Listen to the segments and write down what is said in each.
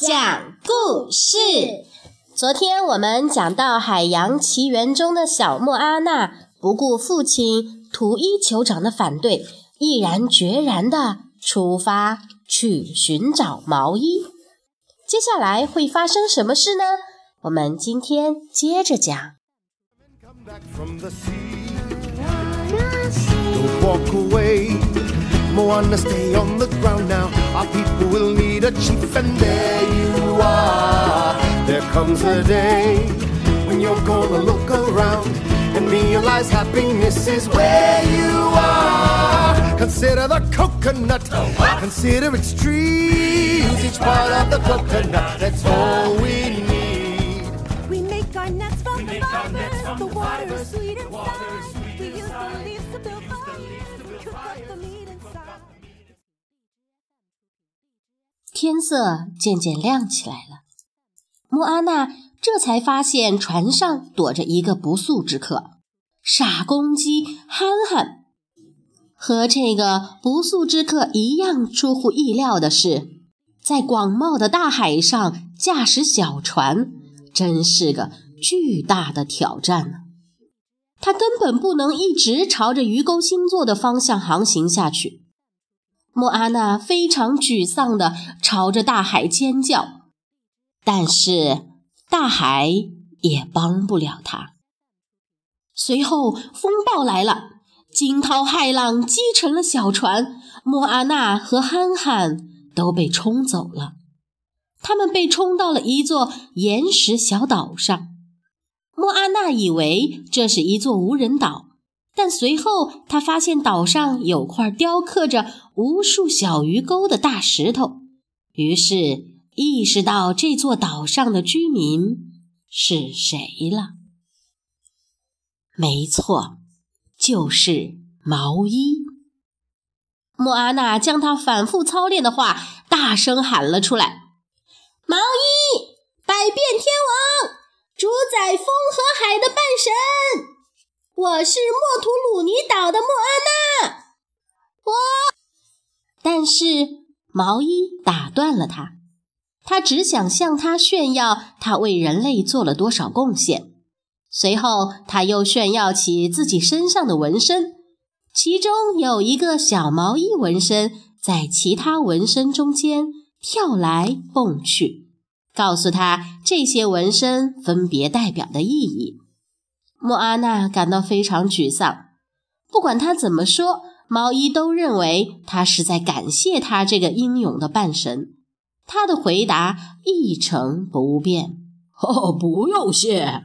讲故事。昨天我们讲到《海洋奇缘》中的小莫阿娜不顾父亲图伊酋长的反对，毅然决然地出发去寻找毛衣。接下来会发生什么事呢？我们今天接着讲。Come back from the sea. Don't walk away. Moana, stay on the ground now. Our people will need a chief and. There comes a day when you're gonna look around and realize happiness is where you are. Consider the coconut, consider its trees, each part of the coconut. That's all we need. We make our nets from the fibers. The water is sweet inside. We use the leaves to build fires. We cook up the meat inside. 天色渐渐亮起来了， 莫阿娜这才发现船上躲着一个不速之客——傻公鸡憨憨。和这个不速之客一样出乎意料的是，在广袤的大海上驾驶小船，真是个巨大的挑战呢。他根本不能一直朝着鱼钩星座的方向航行下去。莫阿娜非常沮丧地朝着大海尖叫，但是大海也帮不了他。随后风暴来了，惊涛骇浪击沉了小船，莫阿娜和憨憨都被冲走了。他们被冲到了一座岩石小岛上。莫阿娜以为这是一座无人岛。但随后，他发现岛上有块雕刻着无数小鱼钩的大石头，于是意识到这座岛上的居民是谁了。没错，就是毛衣。莫阿娜将他反复操练的话大声喊了出来：“毛衣，百变天王，主宰风和海的半神。”我是莫图鲁尼岛的莫阿娜，我。但是毛衣打断了他，他只想向他炫耀他为人类做了多少贡献。随后，他又炫耀起自己身上的纹身，其中有一个小毛衣纹身在其他纹身中间跳来蹦去，告诉他这些纹身分别代表的意义。莫阿娜感到非常沮丧。不管他怎么说，毛衣都认为他是在感谢他这个英勇的半神。他的回答一成不变：“哦，不用谢。”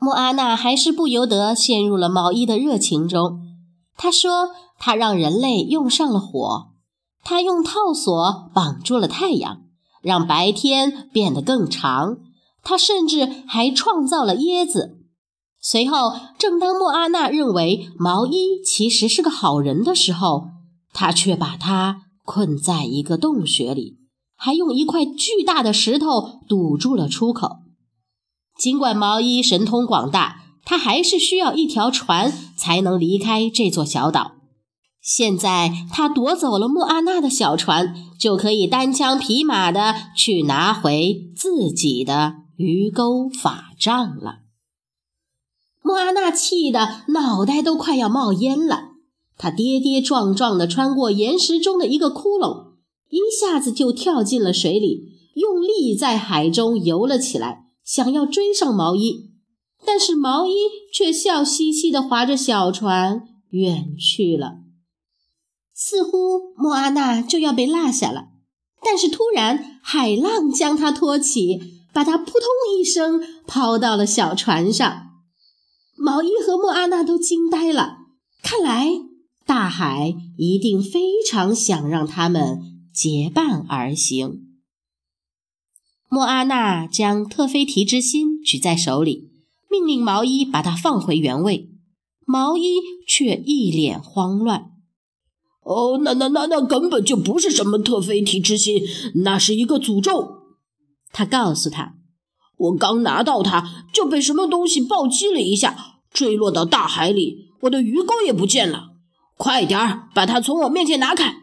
莫阿娜还是不由得陷入了毛衣的热情中。他说：“他让人类用上了火，他用套索绑住了太阳，让白天变得更长。”他甚至还创造了椰子。随后，正当莫阿娜认为毛衣其实是个好人的时候，他却把他困在一个洞穴里，还用一块巨大的石头堵住了出口。尽管毛衣神通广大，他还是需要一条船才能离开这座小岛。现在，他夺走了莫阿娜的小船，就可以单枪匹马的去拿回自己的。鱼钩法杖了，莫阿娜气得脑袋都快要冒烟了。他跌跌撞撞地穿过岩石中的一个窟窿，一下子就跳进了水里，用力在海中游了起来，想要追上毛衣。但是毛衣却笑嘻嘻地划着小船远去了，似乎莫阿娜就要被落下了。但是突然，海浪将她托起。把他扑通一声抛到了小船上，毛衣和莫阿娜都惊呆了。看来大海一定非常想让他们结伴而行。莫阿娜将特菲提之心举在手里，命令毛衣把它放回原位。毛衣却一脸慌乱。哦，那那那那根本就不是什么特菲提之心，那是一个诅咒。他告诉他：“我刚拿到它，就被什么东西暴击了一下，坠落到大海里，我的鱼钩也不见了。快点儿把它从我面前拿开！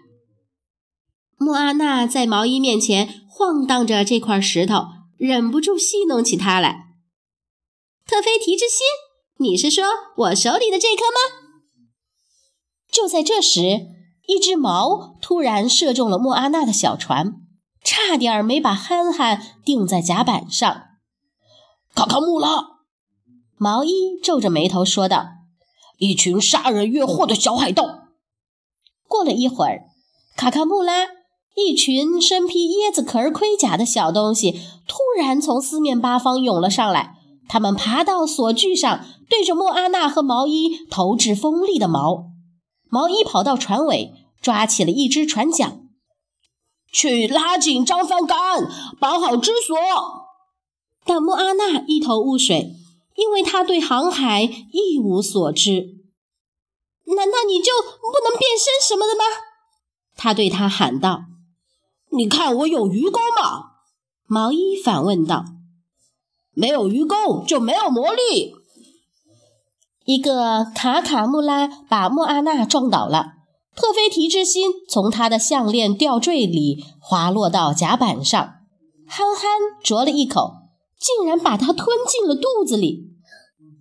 莫阿娜在毛衣面前晃荡着这块石头，忍不住戏弄起他来。特菲提之心，你是说我手里的这颗吗？就在这时，一只矛突然射中了莫阿娜的小船，差点没把憨憨钉在甲板上。卡卡穆拉，毛衣皱着眉头说道。一群杀人越货的小海盗。过了一会儿，卡卡穆拉一群身披椰子壳盔甲的小东西突然从四面八方涌了上来。他们爬到索具上，对着莫阿娜和毛衣投掷锋利的矛。毛衣跑到船尾，抓起了一只船桨，去拉紧张帆杆，绑好支索。但莫阿娜一头雾水。因为他对航海一无所知，难道你就不能变身什么的吗？他对他喊道：“你看我有鱼钩吗？”毛衣反问道：“没有鱼钩就没有魔力。”一个卡卡穆拉把莫阿娜撞倒了，特菲提之心从他的项链吊坠里滑落到甲板上，憨憨啄了一口。竟然把它吞进了肚子里。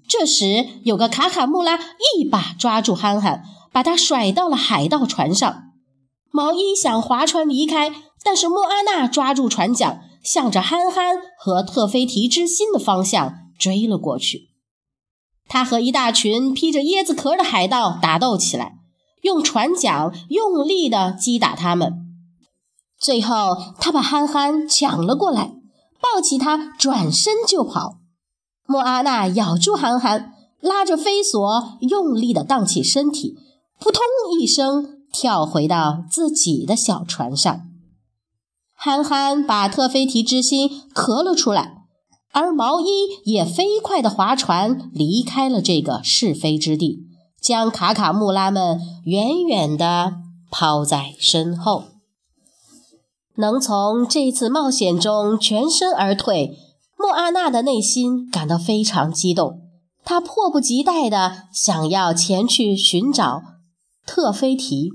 这时，有个卡卡穆拉一把抓住憨憨，把他甩到了海盗船上。毛衣想划船离开，但是莫阿娜抓住船桨，向着憨憨和特菲提之心的方向追了过去。他和一大群披着椰子壳的海盗打斗起来，用船桨用力地击打他们。最后，他把憨憨抢了过来。抱起他，转身就跑。莫阿娜咬住憨憨，拉着飞索，用力地荡起身体，扑通一声跳回到自己的小船上。憨憨把特菲提之心咳了出来，而毛衣也飞快地划船离开了这个是非之地，将卡卡穆拉们远远地抛在身后。能从这次冒险中全身而退，莫阿娜的内心感到非常激动。她迫不及待地想要前去寻找特菲提。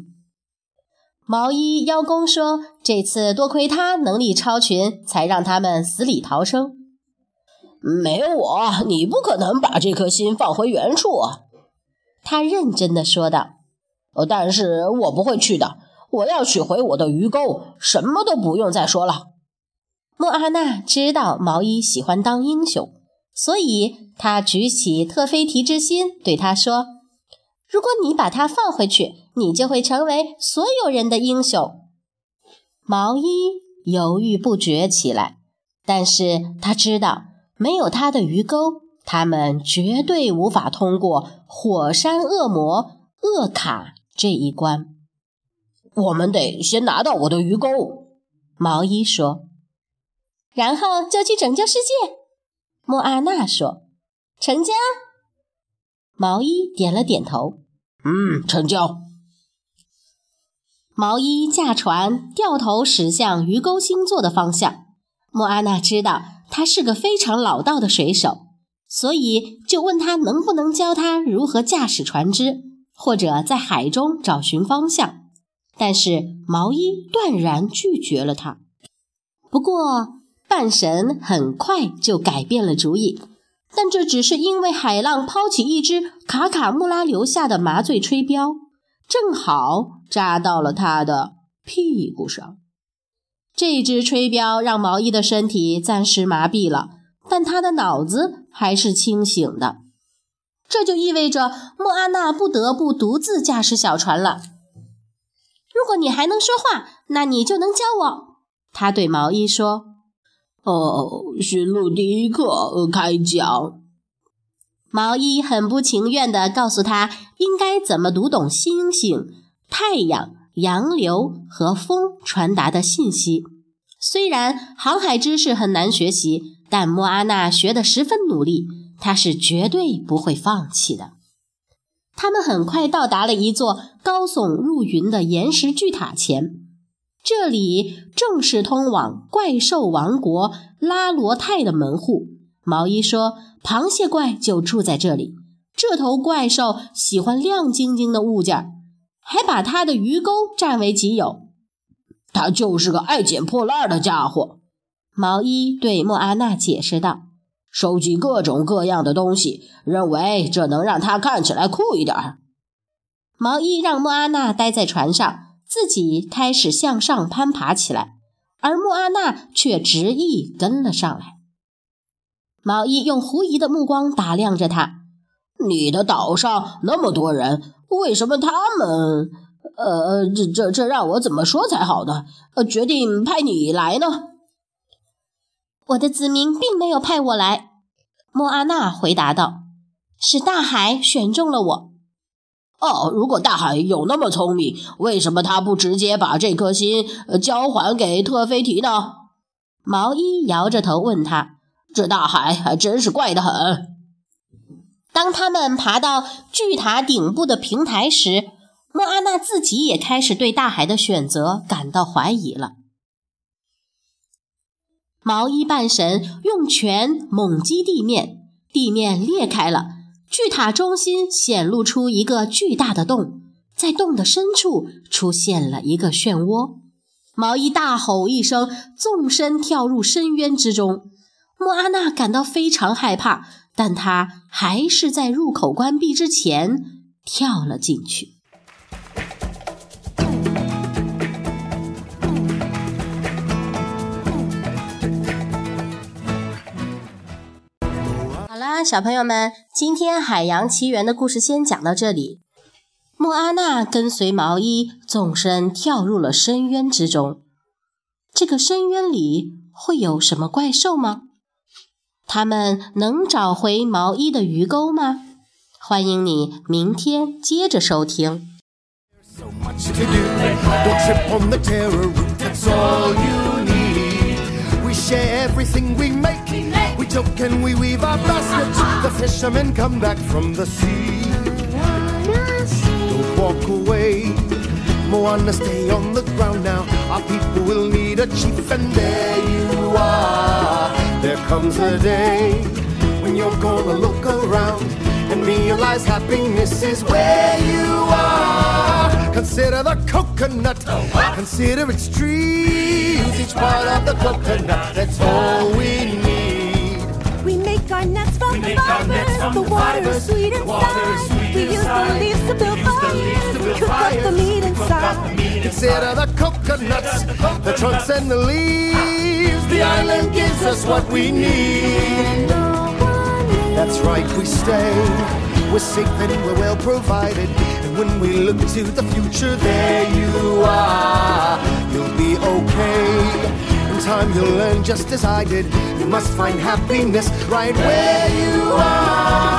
毛衣邀功说：“这次多亏他能力超群，才让他们死里逃生。没有我，你不可能把这颗心放回原处。”他认真地说道。“但是我不会去的。”我要取回我的鱼钩，什么都不用再说了。莫阿娜知道毛衣喜欢当英雄，所以她举起特菲提之心，对他说：“如果你把它放回去，你就会成为所有人的英雄。”毛衣犹豫不决起来，但是他知道没有他的鱼钩，他们绝对无法通过火山恶魔厄卡这一关。我们得先拿到我的鱼钩，毛衣说，然后就去拯救世界。莫阿娜说：“成交。”毛衣点了点头，嗯，成交。毛衣驾船掉头驶向鱼钩星座的方向。莫阿娜知道他是个非常老道的水手，所以就问他能不能教他如何驾驶船只，或者在海中找寻方向。但是毛衣断然拒绝了他。不过半神很快就改变了主意，但这只是因为海浪抛起一只卡卡穆拉留下的麻醉吹镖，正好扎到了他的屁股上。这只吹镖让毛衣的身体暂时麻痹了，但他的脑子还是清醒的。这就意味着莫阿娜不得不独自驾驶小船了。如果你还能说话，那你就能教我。”他对毛衣说。“哦，驯鹿第一课开讲。”毛衣很不情愿地告诉他应该怎么读懂星星、太阳、洋流和风传达的信息。虽然航海知识很难学习，但莫阿娜学得十分努力，她是绝对不会放弃的。他们很快到达了一座高耸入云的岩石巨塔前。这里正是通往怪兽王国拉罗泰的门户。毛衣说：“螃蟹怪就住在这里。这头怪兽喜欢亮晶晶的物件，还把他的鱼钩占为己有。他就是个爱捡破烂的家伙。”毛衣对莫阿娜解释道。收集各种各样的东西，认为这能让他看起来酷一点儿。毛衣让莫阿娜待在船上，自己开始向上攀爬起来，而莫阿娜却执意跟了上来。毛衣用狐疑的目光打量着他：“你的岛上那么多人，为什么他们……呃，这这这让我怎么说才好呢？呃，决定派你来呢？”我的子民并没有派我来，莫阿娜回答道：“是大海选中了我。”哦，如果大海有那么聪明，为什么他不直接把这颗心交还给特菲提呢？毛衣摇着头问他：“这大海还真是怪得很。”当他们爬到巨塔顶部的平台时，莫阿娜自己也开始对大海的选择感到怀疑了。毛衣半神用拳猛击地面，地面裂开了，巨塔中心显露出一个巨大的洞，在洞的深处出现了一个漩涡。毛衣大吼一声，纵身跳入深渊之中。莫阿娜感到非常害怕，但她还是在入口关闭之前跳了进去。小朋友们，今天《海洋奇缘》的故事先讲到这里。莫阿娜跟随毛衣纵身跳入了深渊之中。这个深渊里会有什么怪兽吗？他们能找回毛衣的鱼钩吗？欢迎你明天接着收听。So much to do. Don't trip on the terror route, that's all you need. We share everything we make. We joke and we weave our baskets. The fishermen come back from the sea. Don't walk away. Moana, stay on the ground now. Our people will need a chief, and there you are. There comes a day when you're gonna look around and realize happiness is where you are. Consider the coconut, consider its trees. Each part of the coconut, that's all we need. We make our nets from the fibers. The water is sweet inside. We use the leaves to build fires and cook up the meat inside. Consider the coconuts, the trunks and the leaves. The island gives us what we need. That's right, we stay. We're safe and we're well provided. And when we look to the future, there you are. You'll be okay. Time, you'll learn just as I did. You must find happiness right where you are.